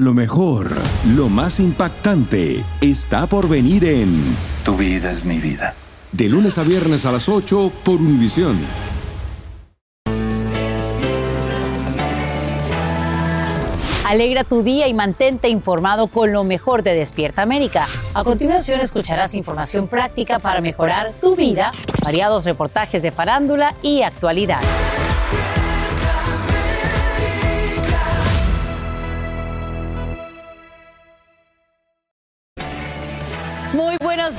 Lo mejor, lo más impactante, está por venir en Tu vida es mi vida. De lunes a viernes a las 8 por Univisión. Alegra tu día y mantente informado con lo mejor de Despierta América. A continuación escucharás información práctica para mejorar tu vida, variados reportajes de farándula y actualidad.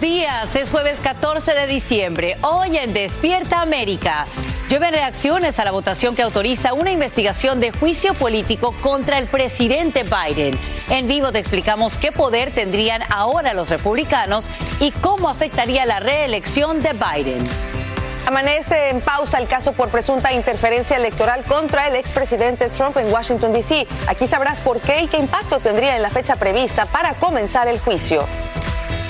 Días, es jueves 14 de diciembre, hoy en Despierta América. Llueven reacciones a la votación que autoriza una investigación de juicio político contra el presidente Biden. En vivo te explicamos qué poder tendrían ahora los republicanos y cómo afectaría la reelección de Biden. Amanece en pausa el caso por presunta interferencia electoral contra el expresidente Trump en Washington, D.C. Aquí sabrás por qué y qué impacto tendría en la fecha prevista para comenzar el juicio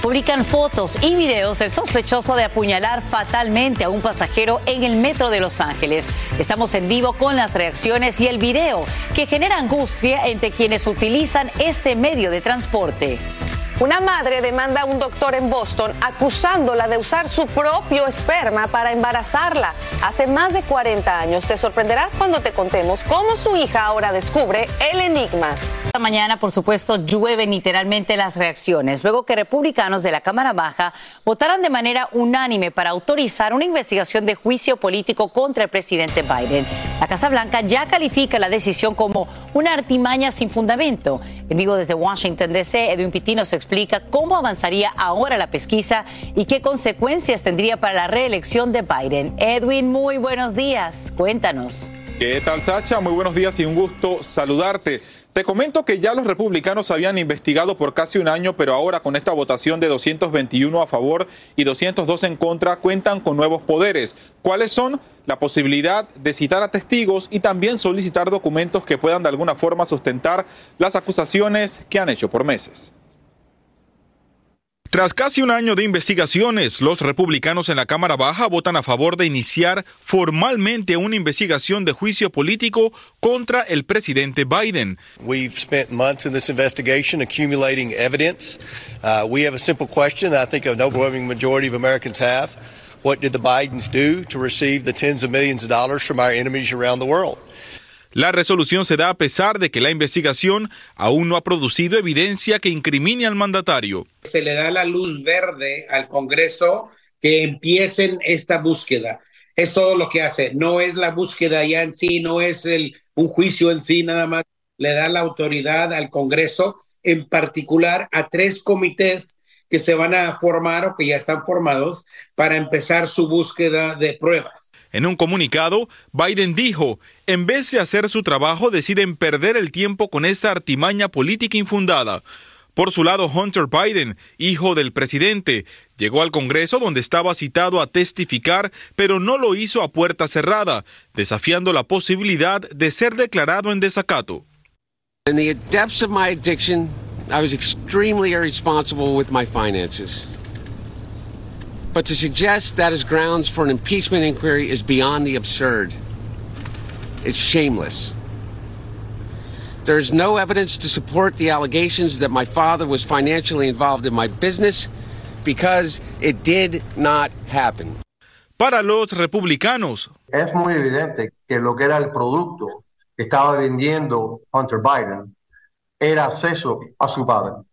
publican fotos y videos del sospechoso de apuñalar fatalmente a un pasajero en el metro de Los Ángeles. Estamos en vivo con las reacciones y el video que genera angustia entre quienes utilizan este medio de transporte. Una madre demanda a un doctor en Boston acusándola de usar su propio esperma para embarazarla hace más de 40 años. Te sorprenderás cuando te contemos cómo su hija ahora descubre el enigma. Esta mañana, por supuesto, llueven literalmente las reacciones, luego que republicanos de la Cámara Baja votaran de manera unánime para autorizar una investigación de juicio político contra el presidente Biden. La Casa Blanca ya califica la decisión como una artimaña sin fundamento. En vivo desde Washington, D.C., Edwin Pitino se explica cómo avanzaría ahora la pesquisa y qué consecuencias tendría para la reelección de Biden. Edwin, muy buenos días. Cuéntanos. ¿Qué tal, Sacha? Muy buenos días y un gusto saludarte. Te comento que ya los republicanos habían investigado por casi un año, pero ahora con esta votación de 221 a favor y 202 en contra cuentan con nuevos poderes. ¿Cuáles son? La posibilidad de citar a testigos y también solicitar documentos que puedan de alguna forma sustentar las acusaciones que han hecho por meses. Tras casi un año de investigaciones, los republicanos en la Cámara Baja votan a favor de iniciar formalmente una investigación de juicio político contra el presidente Biden. We've spent months in this investigation accumulating evidence. Uh, we have a simple question that I think an overwhelming majority of Americans have. What did the Bidens do to receive the tens of millions of dollars from our enemies around the world? La resolución se da a pesar de que la investigación aún no ha producido evidencia que incrimine al mandatario. Se le da la luz verde al Congreso que empiecen esta búsqueda. Es todo lo que hace. No es la búsqueda ya en sí, no es el, un juicio en sí, nada más. Le da la autoridad al Congreso, en particular a tres comités que se van a formar o que ya están formados para empezar su búsqueda de pruebas. En un comunicado, Biden dijo, en vez de hacer su trabajo, deciden perder el tiempo con esta artimaña política infundada. Por su lado, Hunter Biden, hijo del presidente, llegó al Congreso donde estaba citado a testificar, pero no lo hizo a puerta cerrada, desafiando la posibilidad de ser declarado en desacato. In the depths of my addiction, I was extremely irresponsible with my finances. But to suggest that is grounds for an impeachment inquiry is beyond the absurd. It's shameless. There is no evidence to support the allegations that my father was financially involved in my business because it did not happen. Para los republicanos, es muy evidente que lo que era el producto que estaba vendiendo Hunter Biden era acceso a su padre.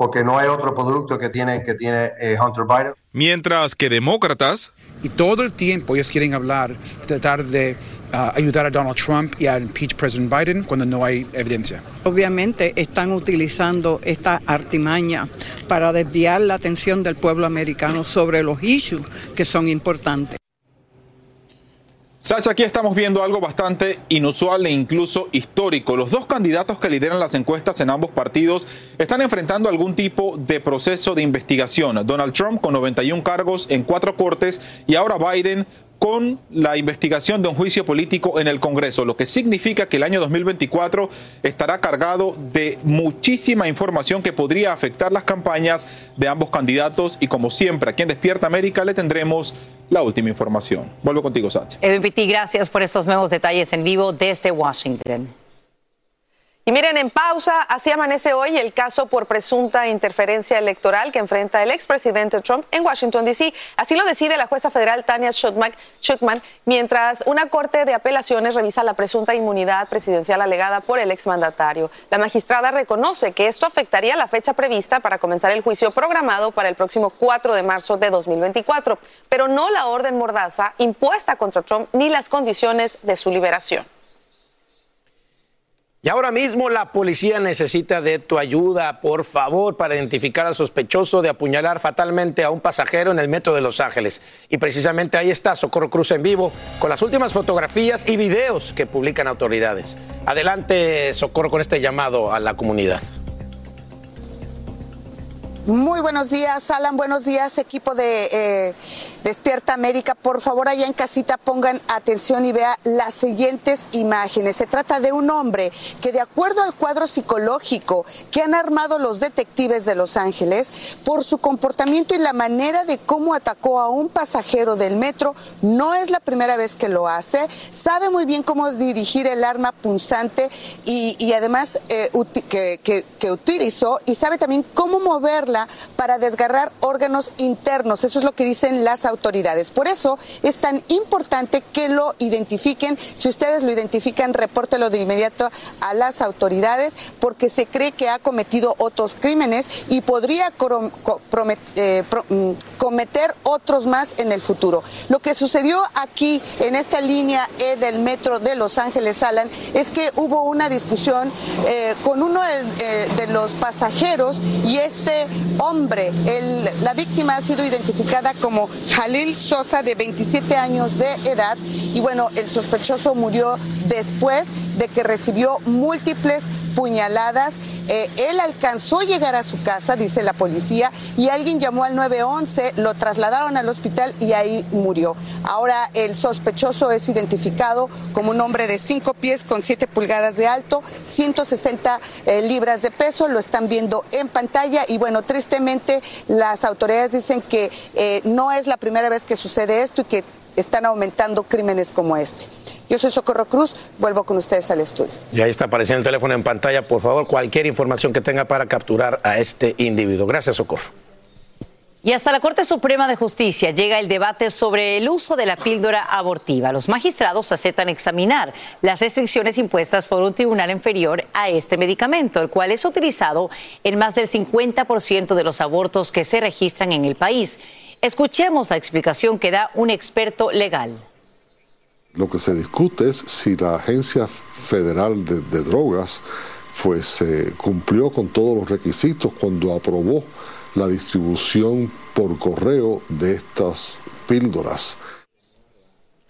Porque no hay otro producto que tiene, que tiene eh, Hunter Biden. Mientras que demócratas... Y todo el tiempo ellos quieren hablar, tratar de uh, ayudar a Donald Trump y a impeach President Biden cuando no hay evidencia. Obviamente están utilizando esta artimaña para desviar la atención del pueblo americano sobre los issues que son importantes. Sacha, aquí estamos viendo algo bastante inusual e incluso histórico. Los dos candidatos que lideran las encuestas en ambos partidos están enfrentando algún tipo de proceso de investigación. Donald Trump con 91 cargos en cuatro cortes y ahora Biden con la investigación de un juicio político en el Congreso, lo que significa que el año 2024 estará cargado de muchísima información que podría afectar las campañas de ambos candidatos y como siempre aquí en Despierta América le tendremos la última información. Vuelvo contigo, Sacha. Pitti, gracias por estos nuevos detalles en vivo desde Washington. Y miren, en pausa, así amanece hoy el caso por presunta interferencia electoral que enfrenta el expresidente Trump en Washington, D.C. Así lo decide la jueza federal Tania Schuckman, mientras una corte de apelaciones revisa la presunta inmunidad presidencial alegada por el exmandatario. La magistrada reconoce que esto afectaría la fecha prevista para comenzar el juicio programado para el próximo 4 de marzo de 2024, pero no la orden mordaza impuesta contra Trump ni las condiciones de su liberación. Y ahora mismo la policía necesita de tu ayuda, por favor, para identificar al sospechoso de apuñalar fatalmente a un pasajero en el metro de Los Ángeles. Y precisamente ahí está Socorro Cruz en vivo con las últimas fotografías y videos que publican autoridades. Adelante, Socorro, con este llamado a la comunidad. Muy buenos días, Alan. Buenos días, equipo de eh, Despierta América. Por favor, allá en casita pongan atención y vea las siguientes imágenes. Se trata de un hombre que, de acuerdo al cuadro psicológico que han armado los detectives de Los Ángeles, por su comportamiento y la manera de cómo atacó a un pasajero del metro, no es la primera vez que lo hace. Sabe muy bien cómo dirigir el arma punzante y, además eh, que, que utilizó y sabe también cómo moverla para desgarrar órganos internos. Eso es lo que dicen las autoridades. Por eso es tan importante que lo identifiquen. Si ustedes lo identifican, repórtelo de inmediato a las autoridades porque se cree que ha cometido otros crímenes y podría eh, mm, cometer otros más en el futuro. Lo que sucedió aquí en esta línea E del metro de Los Ángeles, Alan, es que hubo una discusión eh, con uno eh, de los pasajeros y este hombre. la víctima ha sido identificada como Jalil Sosa, de 27 años de edad. Y bueno, el sospechoso murió después de que recibió múltiples puñaladas. Eh, él alcanzó a llegar a su casa, dice la policía, y alguien llamó al 911, lo trasladaron al hospital y ahí murió. Ahora el sospechoso es identificado como un hombre de 5 pies con 7 pulgadas de alto, 160 eh, libras de peso, lo están viendo en pantalla y bueno, tristemente las autoridades dicen que eh, no es la primera vez que sucede esto y que están aumentando crímenes como este. Yo soy Socorro Cruz, vuelvo con ustedes al estudio. Y ahí está apareciendo el teléfono en pantalla, por favor, cualquier información que tenga para capturar a este individuo. Gracias, Socorro. Y hasta la Corte Suprema de Justicia llega el debate sobre el uso de la píldora abortiva. Los magistrados aceptan examinar las restricciones impuestas por un tribunal inferior a este medicamento, el cual es utilizado en más del 50% de los abortos que se registran en el país. Escuchemos la explicación que da un experto legal. Lo que se discute es si la Agencia Federal de, Drogas pues, eh, cumplió con todos los requisitos cuando aprobó la distribución por correo de estas píldoras.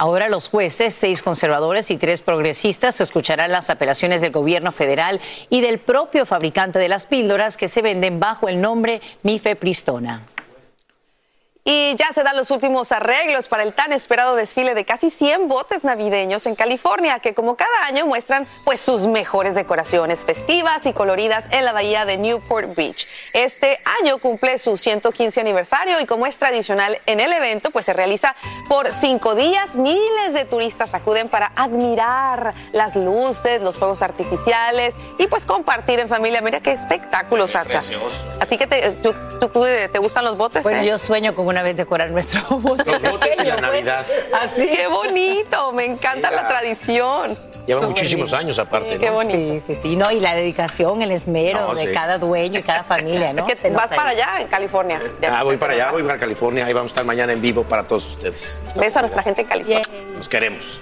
Ahora los jueces, seis conservadores y tres progresistas, escucharán las apelaciones del gobierno federal y del propio fabricante de las píldoras que se venden bajo el nombre Mifepristona. Y ya se dan los últimos arreglos para el tan esperado desfile de casi 100 botes navideños en California, que como cada año muestran pues sus mejores decoraciones festivas y coloridas en la bahía de Newport Beach. Este año cumple su 115 aniversario y como es tradicional en el evento, pues se realiza por cinco días. Miles de turistas acuden para admirar las luces, los fuegos artificiales y pues compartir en familia. Mira qué espectáculo, Sacha. ¿A ti que te, te gustan los botes? Bueno, eh? yo sueño con una vez decorar nuestro bote. Los botes y la Navidad. Así. Qué bonito, me encanta la tradición. Lleva muchísimos años aparte. Qué bonito. Sí, sí, sí. No, y la dedicación, el esmero de cada dueño y cada familia, ¿no? que vas para allá, en California. ah, voy para allá, voy para California. Ahí vamos a estar mañana en vivo para todos ustedes. Beso a nuestra gente en California. Nos queremos.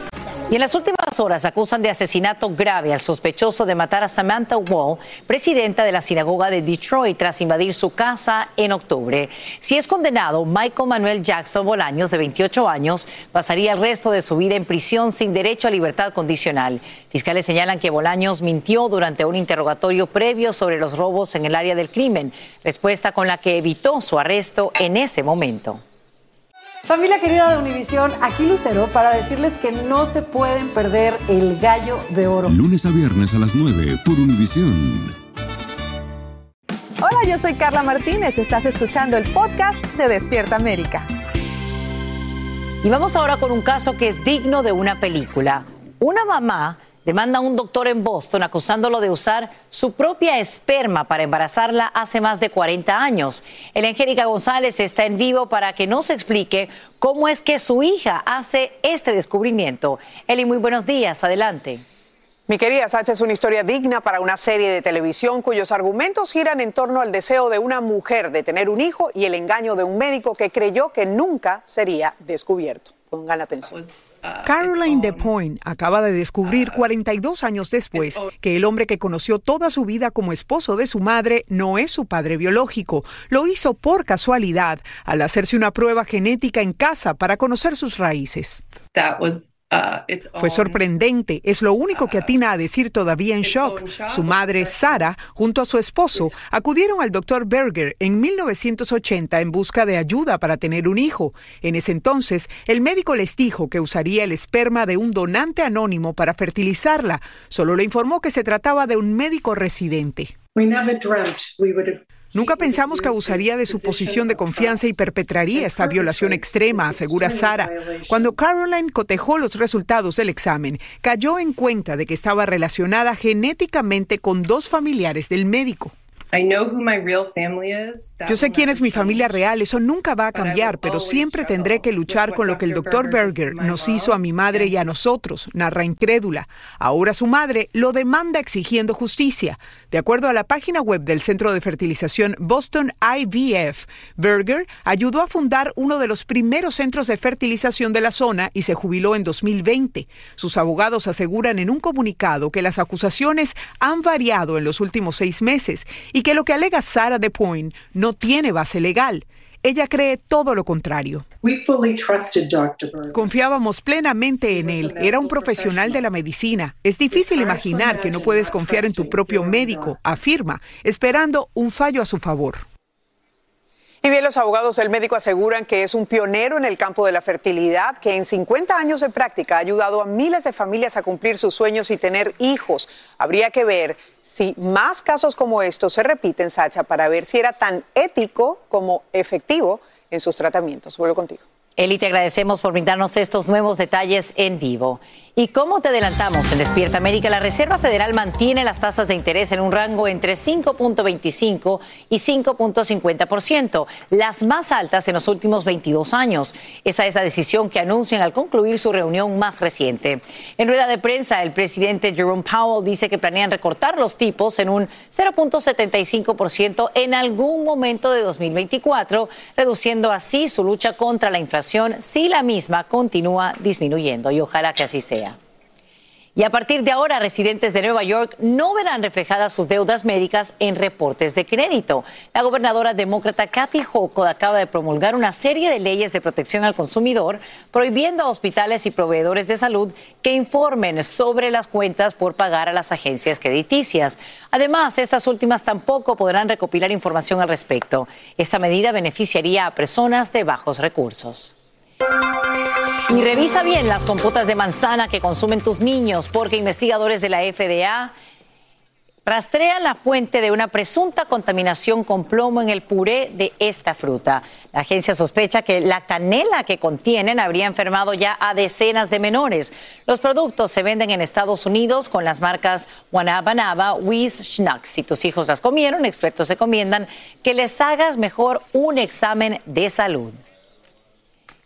Y en las últimas horas acusan de asesinato grave al sospechoso de matar a Samantha Wall, presidenta de la sinagoga de Detroit, tras invadir su casa en octubre. Si es condenado, Michael Manuel Jackson Bolaños, de 28 años, pasaría el resto de su vida en prisión sin derecho a libertad condicional. Fiscales señalan que Bolaños mintió durante un interrogatorio previo sobre los robos en el área del crimen, respuesta con la que evitó su arresto en ese momento. Familia querida de Univisión, aquí Lucero para decirles que no se pueden perder el gallo de oro. Lunes a viernes a las 9 por Univisión. Hola, yo soy Carla Martínez. Estás escuchando el podcast de Despierta América. Y vamos ahora con un caso que es digno de una película. Una mamá demanda a un doctor en Boston acusándolo de usar su propia esperma para embarazarla hace más de 40 años. El Angélica González está en vivo para que nos explique cómo es que su hija hace este descubrimiento. Eli, muy buenos días. Adelante. Mi querida Sacha, es una historia digna para una serie de televisión cuyos argumentos giran en torno al deseo de una mujer de tener un hijo y el engaño de un médico que creyó que nunca sería descubierto. Pongan atención. Caroline DePoint acaba de descubrir 42 años después que el hombre que conoció toda su vida como esposo de su madre no es su padre biológico. Lo hizo por casualidad al hacerse una prueba genética en casa para conocer sus raíces. Fue sorprendente, es lo único que atina a decir todavía en shock. Su madre, Sara, junto a su esposo, acudieron al doctor Berger en 1980 en busca de ayuda para tener un hijo. En ese entonces, el médico les dijo que usaría el esperma de un donante anónimo para fertilizarla. Solo le informó que se trataba de un médico residente. Nunca pensamos que abusaría de su posición de confianza y perpetraría esta violación extrema, asegura Sara. Cuando Caroline cotejó los resultados del examen, cayó en cuenta de que estaba relacionada genéticamente con dos familiares del médico. Yo sé quién es mi familia real, eso nunca va a cambiar, pero siempre tendré que luchar con lo que el doctor Berger nos hizo a mi madre y a nosotros, narra incrédula. Ahora su madre lo demanda exigiendo justicia. De acuerdo a la página web del Centro de Fertilización Boston IVF, Berger ayudó a fundar uno de los primeros centros de fertilización de la zona y se jubiló en 2020. Sus abogados aseguran en un comunicado que las acusaciones han variado en los últimos seis meses y que lo que alega Sarah DePoint no tiene base legal. Ella cree todo lo contrario. Confiábamos plenamente en él. Era un profesional de la medicina. Es difícil imaginar que no puedes confiar en tu propio médico, afirma, esperando un fallo a su favor. Y bien, los abogados del médico aseguran que es un pionero en el campo de la fertilidad, que en 50 años de práctica ha ayudado a miles de familias a cumplir sus sueños y tener hijos. Habría que ver si más casos como estos se repiten, Sacha, para ver si era tan ético como efectivo en sus tratamientos. Vuelvo contigo. Eli, te agradecemos por brindarnos estos nuevos detalles en vivo. Y como te adelantamos en Despierta América, la Reserva Federal mantiene las tasas de interés en un rango entre 5.25 y 5.50%, las más altas en los últimos 22 años. Esa es la decisión que anuncian al concluir su reunión más reciente. En rueda de prensa, el presidente Jerome Powell dice que planean recortar los tipos en un 0.75% en algún momento de 2024, reduciendo así su lucha contra la inflación si la misma continúa disminuyendo y ojalá que así sea. Y a partir de ahora, residentes de Nueva York no verán reflejadas sus deudas médicas en reportes de crédito. La gobernadora demócrata Kathy Hochul acaba de promulgar una serie de leyes de protección al consumidor, prohibiendo a hospitales y proveedores de salud que informen sobre las cuentas por pagar a las agencias crediticias. Además, estas últimas tampoco podrán recopilar información al respecto. Esta medida beneficiaría a personas de bajos recursos. Y revisa bien las computas de manzana que consumen tus niños, porque investigadores de la FDA rastrean la fuente de una presunta contaminación con plomo en el puré de esta fruta. La agencia sospecha que la canela que contienen habría enfermado ya a decenas de menores. Los productos se venden en Estados Unidos con las marcas Wanabanaba, Wiz, Schnucks. Si tus hijos las comieron, expertos recomiendan que les hagas mejor un examen de salud.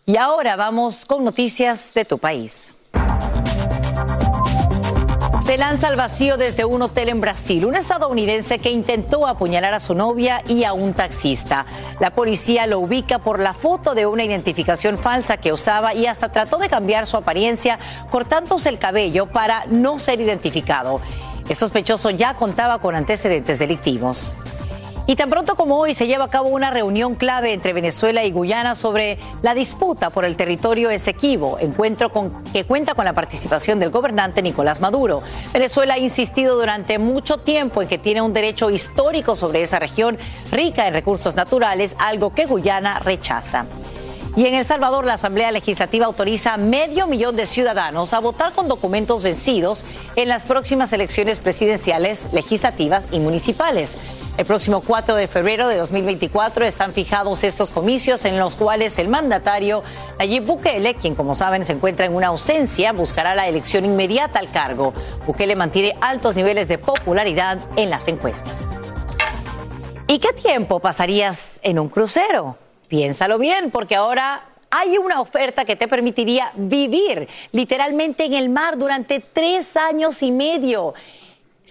Y ahora vamos con noticias de tu país. Se lanza al vacío desde un hotel en Brasil, un estadounidense que intentó apuñalar a su novia y a un taxista. La policía lo ubica por la foto de una identificación falsa que usaba y hasta trató de cambiar su apariencia cortándose el cabello para no ser identificado. El sospechoso ya contaba con antecedentes delictivos. Y tan pronto como hoy se lleva a cabo una reunión clave entre Venezuela y Guyana sobre la disputa por el territorio Esequibo, encuentro que cuenta con la participación del gobernante Nicolás Maduro. Venezuela ha insistido durante mucho tiempo en que tiene un derecho histórico sobre esa región rica en recursos naturales, algo que Guyana rechaza. Y en El Salvador, la Asamblea Legislativa autoriza a medio millón de ciudadanos a votar con documentos vencidos en las próximas elecciones presidenciales, legislativas y municipales. El próximo 4 de febrero de 2024 están fijados estos comicios en los cuales el mandatario Nayib Bukele, quien como saben se encuentra en una ausencia, buscará la elección inmediata al cargo. Bukele mantiene altos niveles de popularidad en las encuestas. ¿Y qué tiempo pasarías en un crucero? Piénsalo bien, porque ahora hay una oferta que te permitiría vivir literalmente en el mar durante tres años y medio.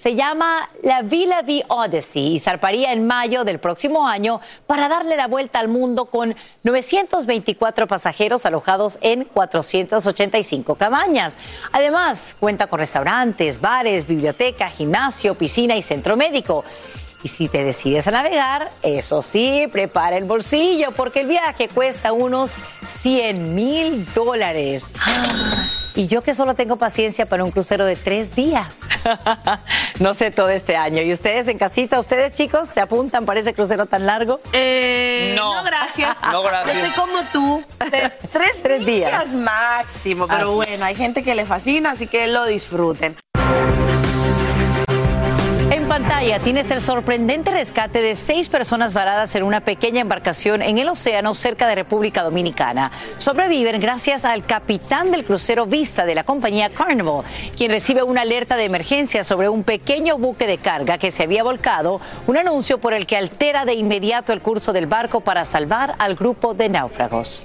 Se llama la Villa V Odyssey y zarparía en mayo del próximo año para darle la vuelta al mundo con 924 pasajeros alojados en 485 cabañas. Además, cuenta con restaurantes, bares, biblioteca, gimnasio, piscina y centro médico. Y si te decides a navegar, eso sí, prepara el bolsillo porque el viaje cuesta unos 100 mil dólares. Y yo que solo tengo paciencia para un crucero de tres días. no sé todo este año. ¿Y ustedes en casita, ustedes chicos, se apuntan para ese crucero tan largo? Eh, no. gracias. No, gracias. Yo soy como tú, de tres, Tres días. días. máximo. Pero Así. bueno, hay gente que le fascina, así que lo disfruten. Pantalla tienes el sorprendente rescate de seis personas varadas en una pequeña embarcación en el océano cerca de República Dominicana. Sobreviven gracias al capitán del crucero Vista de la compañía Carnival, quien recibe una alerta de emergencia sobre un pequeño buque de carga que se había volcado, un anuncio por el que altera de inmediato el curso del barco para salvar al grupo de náufragos.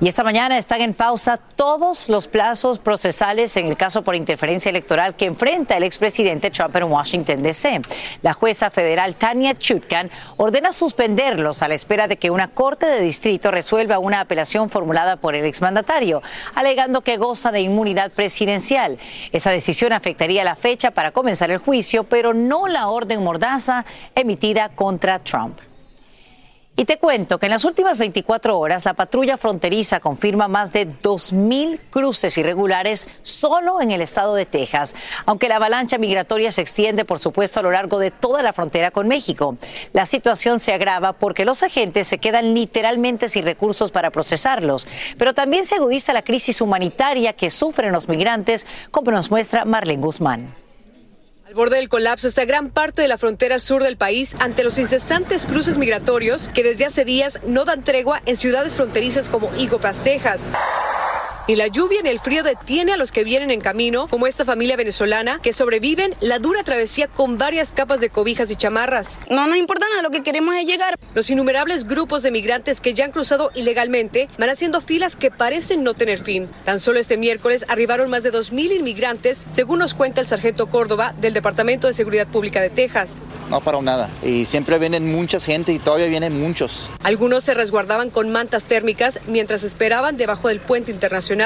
Y esta mañana están en pausa todos los plazos procesales en el caso por interferencia electoral que enfrenta el expresidente Trump en Washington, D.C. La jueza federal Tania Chutkan ordena suspenderlos a la espera de que una corte de distrito resuelva una apelación formulada por el exmandatario, alegando que goza de inmunidad presidencial. Esa decisión afectaría la fecha para comenzar el juicio, pero no la orden mordaza emitida contra Trump. Y te cuento que en las últimas 24 horas la patrulla fronteriza confirma más de 2.000 cruces irregulares solo en el estado de Texas, aunque la avalancha migratoria se extiende, por supuesto, a lo largo de toda la frontera con México. La situación se agrava porque los agentes se quedan literalmente sin recursos para procesarlos, pero también se agudiza la crisis humanitaria que sufren los migrantes, como nos muestra Marlene Guzmán. Al borde del colapso está gran parte de la frontera sur del país ante los incesantes cruces migratorios que desde hace días no dan tregua en ciudades fronterizas como Pass, Texas. Y la lluvia y el frío detiene a los que vienen en camino, como esta familia venezolana, que sobreviven la dura travesía con varias capas de cobijas y chamarras. No nos importa nada, lo que queremos es llegar. Los innumerables grupos de migrantes que ya han cruzado ilegalmente van haciendo filas que parecen no tener fin. Tan solo este miércoles arribaron más de 2.000 inmigrantes, según nos cuenta el sargento Córdoba del Departamento de Seguridad Pública de Texas. No parado nada. Y siempre vienen mucha gente y todavía vienen muchos. Algunos se resguardaban con mantas térmicas mientras esperaban debajo del puente internacional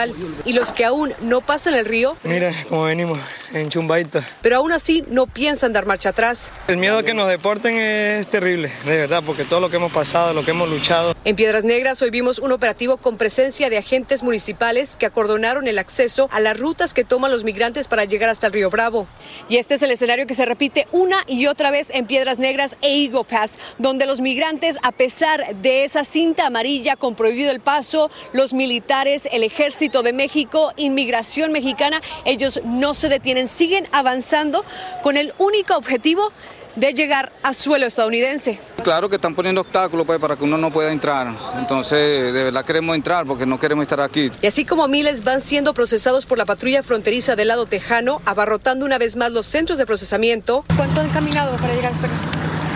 y los que aún no pasan el río, Mira cómo venimos en Chumbaita. pero aún así no piensan dar marcha atrás. El miedo a que nos deporten es terrible, de verdad, porque todo lo que hemos pasado, lo que hemos luchado. En Piedras Negras hoy vimos un operativo con presencia de agentes municipales que acordonaron el acceso a las rutas que toman los migrantes para llegar hasta el río Bravo. Y este es el escenario que se repite una y otra vez en Piedras Negras e Eagle Pass, donde los migrantes, a pesar de esa cinta amarilla con prohibido el paso, los militares, el ejército de México, inmigración mexicana, ellos no se detienen, siguen avanzando con el único objetivo de llegar a suelo estadounidense. Claro que están poniendo obstáculos pues, para que uno no pueda entrar. Entonces, de verdad queremos entrar porque no queremos estar aquí. Y así como miles van siendo procesados por la patrulla fronteriza del lado tejano, abarrotando una vez más los centros de procesamiento. ¿Cuánto han caminado para llegar hasta acá?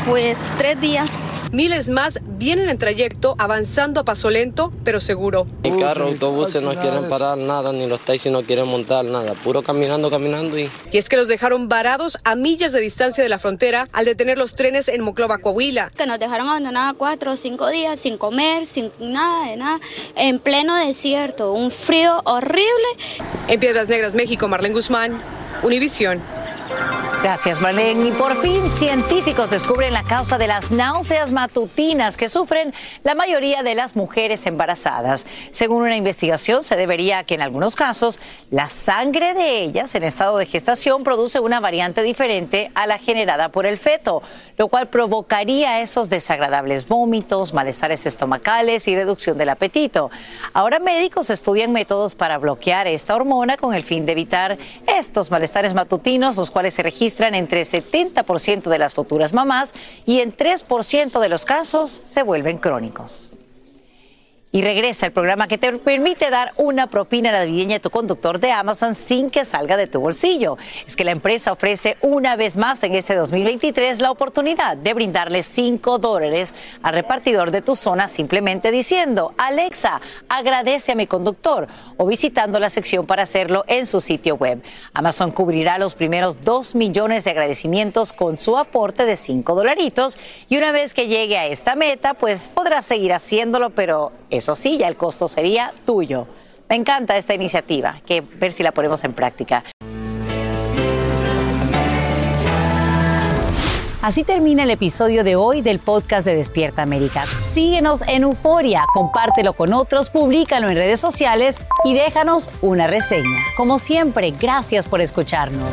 Pues tres días. Miles más vienen en trayecto, avanzando a paso lento, pero seguro. Ni carro, autobuses no quieren parar nada, ni los taxis no quieren montar nada. Puro caminando, caminando y Y es que los dejaron varados a millas de distancia de la frontera al detener los trenes en Moclova, Coahuila. Que nos dejaron abandonados cuatro o cinco días sin comer, sin nada de nada, en pleno desierto, un frío horrible. En Piedras Negras, México, Marlene Guzmán, Univisión. Gracias, Marlene. Y por fin, científicos descubren la causa de las náuseas matutinas que sufren la mayoría de las mujeres embarazadas. Según una investigación, se debería a que en algunos casos la sangre de ellas en estado de gestación produce una variante diferente a la generada por el feto, lo cual provocaría esos desagradables vómitos, malestares estomacales y reducción del apetito. Ahora médicos estudian métodos para bloquear esta hormona con el fin de evitar estos malestares matutinos, los cuales se registran entre 70% de las futuras mamás y en 3% de los casos se vuelven crónicos. Y regresa el programa que te permite dar una propina navideña a tu conductor de Amazon sin que salga de tu bolsillo. Es que la empresa ofrece una vez más en este 2023 la oportunidad de brindarle 5 dólares al repartidor de tu zona simplemente diciendo, Alexa, agradece a mi conductor o visitando la sección para hacerlo en su sitio web. Amazon cubrirá los primeros 2 millones de agradecimientos con su aporte de 5 dolaritos y una vez que llegue a esta meta, pues podrá seguir haciéndolo, pero eso sí, ya el costo sería tuyo. Me encanta esta iniciativa, que ver si la ponemos en práctica. Así termina el episodio de hoy del podcast de Despierta América. Síguenos en Euforia, compártelo con otros, públicalo en redes sociales y déjanos una reseña. Como siempre, gracias por escucharnos.